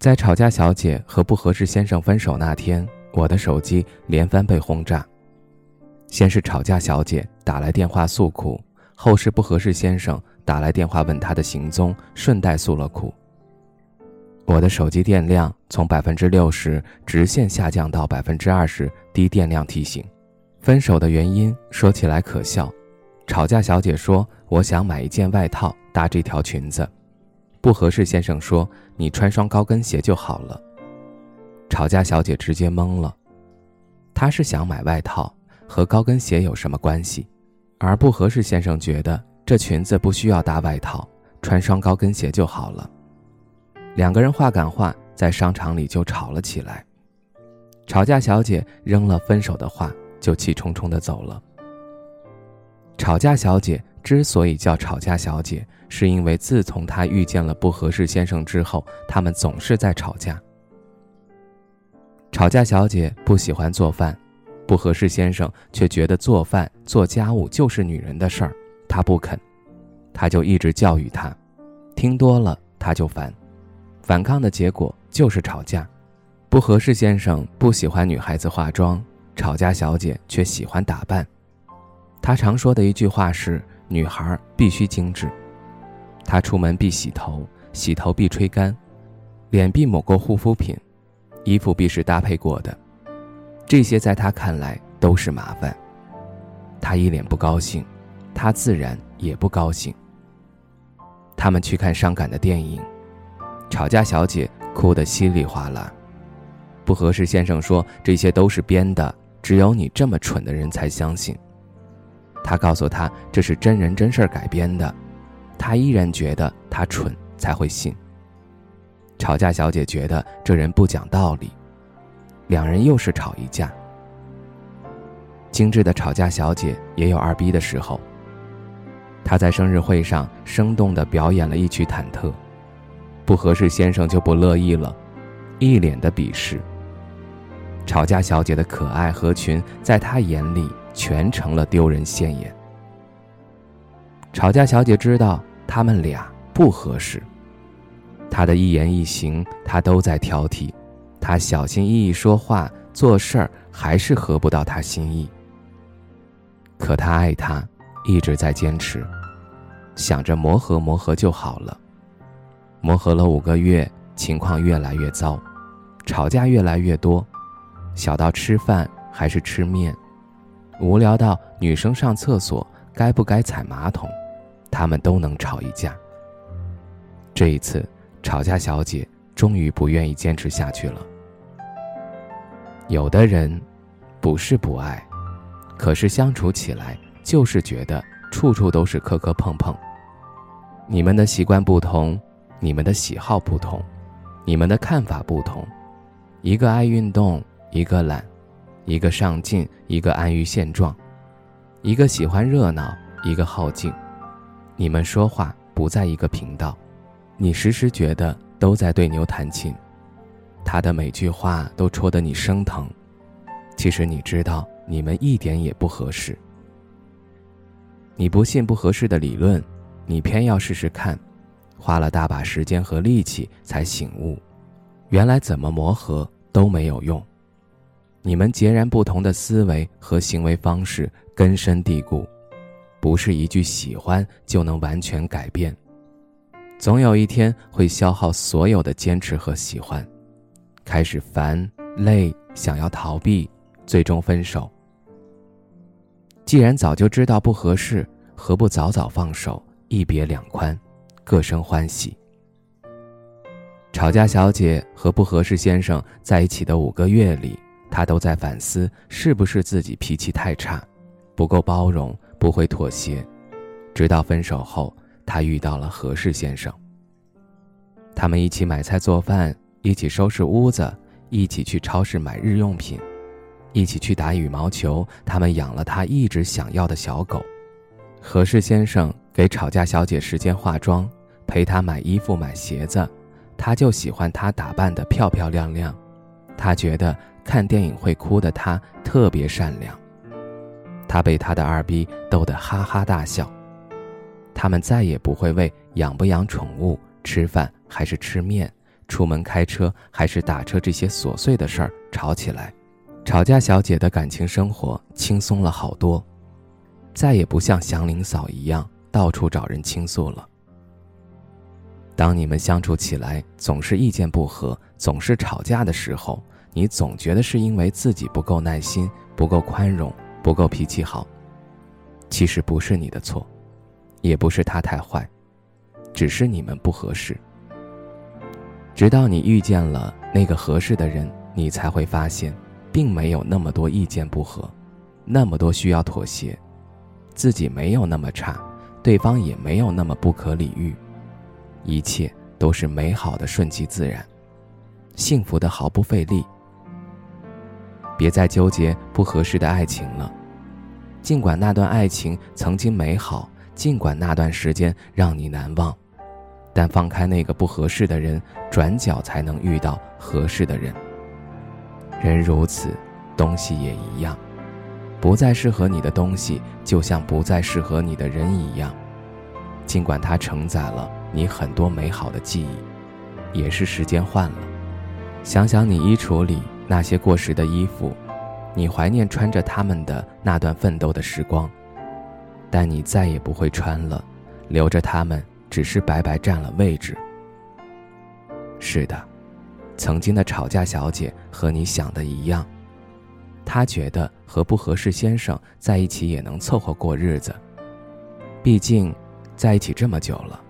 在吵架小姐和不合适先生分手那天，我的手机连番被轰炸。先是吵架小姐打来电话诉苦，后是不合适先生打来电话问她的行踪，顺带诉了苦。我的手机电量从百分之六十直线下降到百分之二十低电量提醒。分手的原因说起来可笑，吵架小姐说我想买一件外套搭这条裙子。不合适，先生说：“你穿双高跟鞋就好了。”吵架小姐直接懵了，她是想买外套，和高跟鞋有什么关系？而不合适，先生觉得这裙子不需要搭外套，穿双高跟鞋就好了。两个人话赶话，在商场里就吵了起来。吵架小姐扔了分手的话，就气冲冲地走了。吵架小姐。之所以叫吵架小姐，是因为自从她遇见了不合适先生之后，他们总是在吵架。吵架小姐不喜欢做饭，不合适先生却觉得做饭做家务就是女人的事儿，他不肯，他就一直教育她，听多了他就烦，反抗的结果就是吵架。不合适先生不喜欢女孩子化妆，吵架小姐却喜欢打扮。他常说的一句话是。女孩必须精致，她出门必洗头，洗头必吹干，脸必抹过护肤品，衣服必是搭配过的，这些在她看来都是麻烦。她一脸不高兴，她自然也不高兴。他们去看伤感的电影，吵架小姐哭得稀里哗啦，不合适先生说这些都是编的，只有你这么蠢的人才相信。他告诉他这是真人真事儿改编的，他依然觉得他蠢才会信。吵架小姐觉得这人不讲道理，两人又是吵一架。精致的吵架小姐也有二逼的时候。她在生日会上生动地表演了一曲忐忑，不合适先生就不乐意了，一脸的鄙视。吵架小姐的可爱合群在他眼里。全成了丢人现眼。吵架小姐知道他们俩不合适，她的一言一行，她都在挑剔，她小心翼翼说话做事儿，还是合不到他心意。可他爱他，一直在坚持，想着磨合磨合就好了。磨合了五个月，情况越来越糟，吵架越来越多，小到吃饭还是吃面。无聊到女生上厕所该不该踩马桶，他们都能吵一架。这一次，吵架小姐终于不愿意坚持下去了。有的人，不是不爱，可是相处起来就是觉得处处都是磕磕碰碰。你们的习惯不同，你们的喜好不同，你们的看法不同，一个爱运动，一个懒。一个上进，一个安于现状；一个喜欢热闹，一个好静。你们说话不在一个频道，你时时觉得都在对牛弹琴，他的每句话都戳得你生疼。其实你知道，你们一点也不合适。你不信不合适的理论，你偏要试试看，花了大把时间和力气才醒悟，原来怎么磨合都没有用。你们截然不同的思维和行为方式根深蒂固，不是一句喜欢就能完全改变。总有一天会消耗所有的坚持和喜欢，开始烦累，想要逃避，最终分手。既然早就知道不合适，何不早早放手，一别两宽，各生欢喜？吵架小姐和不合适先生在一起的五个月里。他都在反思，是不是自己脾气太差，不够包容，不会妥协。直到分手后，他遇到了合适先生。他们一起买菜做饭，一起收拾屋子，一起去超市买日用品，一起去打羽毛球。他们养了他一直想要的小狗。何氏先生给吵架小姐时间化妆，陪她买衣服买鞋子，他就喜欢她打扮得漂漂亮亮。他觉得看电影会哭的她特别善良。他被他的二逼逗得哈哈大笑。他们再也不会为养不养宠物、吃饭还是吃面、出门开车还是打车这些琐碎的事儿吵起来。吵架小姐的感情生活轻松了好多，再也不像祥林嫂一样到处找人倾诉了。当你们相处起来总是意见不合、总是吵架的时候，你总觉得是因为自己不够耐心、不够宽容、不够脾气好。其实不是你的错。也不是他太坏，只是你们不合适。直到你遇见了那个合适的人，你才会发现，并没有那么多意见不合，那么多需要妥协，自己没有那么差，对方也没有那么不可理喻，一切都是美好的，顺其自然，幸福的毫不费力。别再纠结不合适的爱情了，尽管那段爱情曾经美好。尽管那段时间让你难忘，但放开那个不合适的人，转角才能遇到合适的人。人如此，东西也一样。不再适合你的东西，就像不再适合你的人一样。尽管它承载了你很多美好的记忆，也是时间换了。想想你衣橱里那些过时的衣服，你怀念穿着他们的那段奋斗的时光。但你再也不会穿了，留着他们只是白白占了位置。是的，曾经的吵架小姐和你想的一样，她觉得和不合适先生在一起也能凑合过日子。毕竟，在一起这么久了，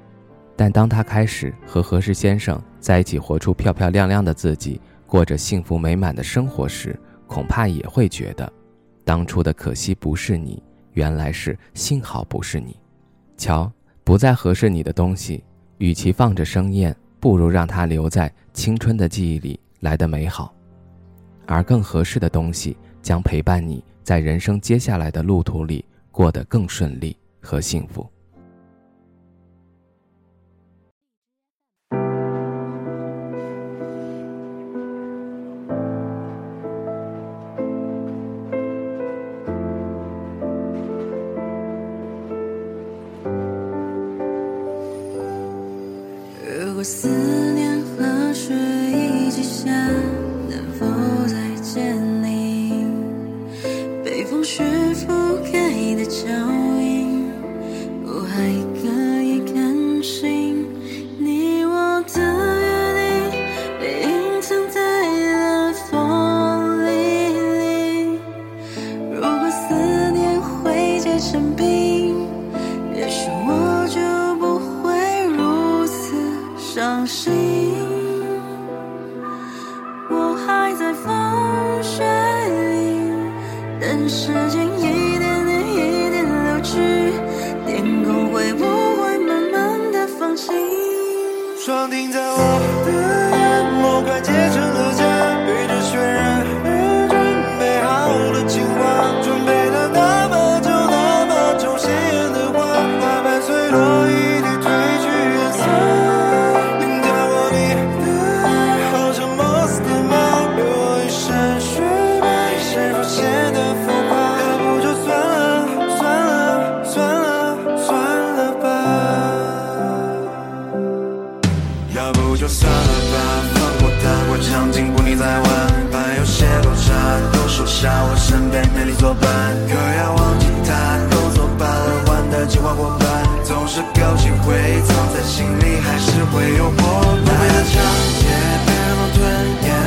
但当她开始和合适先生在一起，活出漂漂亮亮的自己，过着幸福美满的生活时，恐怕也会觉得，当初的可惜不是你。原来是幸好不是你，瞧，不再合适你的东西，与其放着生厌，不如让它留在青春的记忆里来的美好，而更合适的东西将陪伴你在人生接下来的路途里过得更顺利和幸福。我思念和雪一起下，能否再见你？北风雪在风雪里等时间一点点一点流去，天空会不会慢慢的放晴？霜停在我的眼眸，快结成了痂，不就算了吧，放过他，我场景不腻在玩，把有些落差都收下，我身边没你作伴，可要忘记他都作伴，玩的计划过半，总是勾起回忆藏在心里，还是会有破绽。不被的，长夜被人吞咽。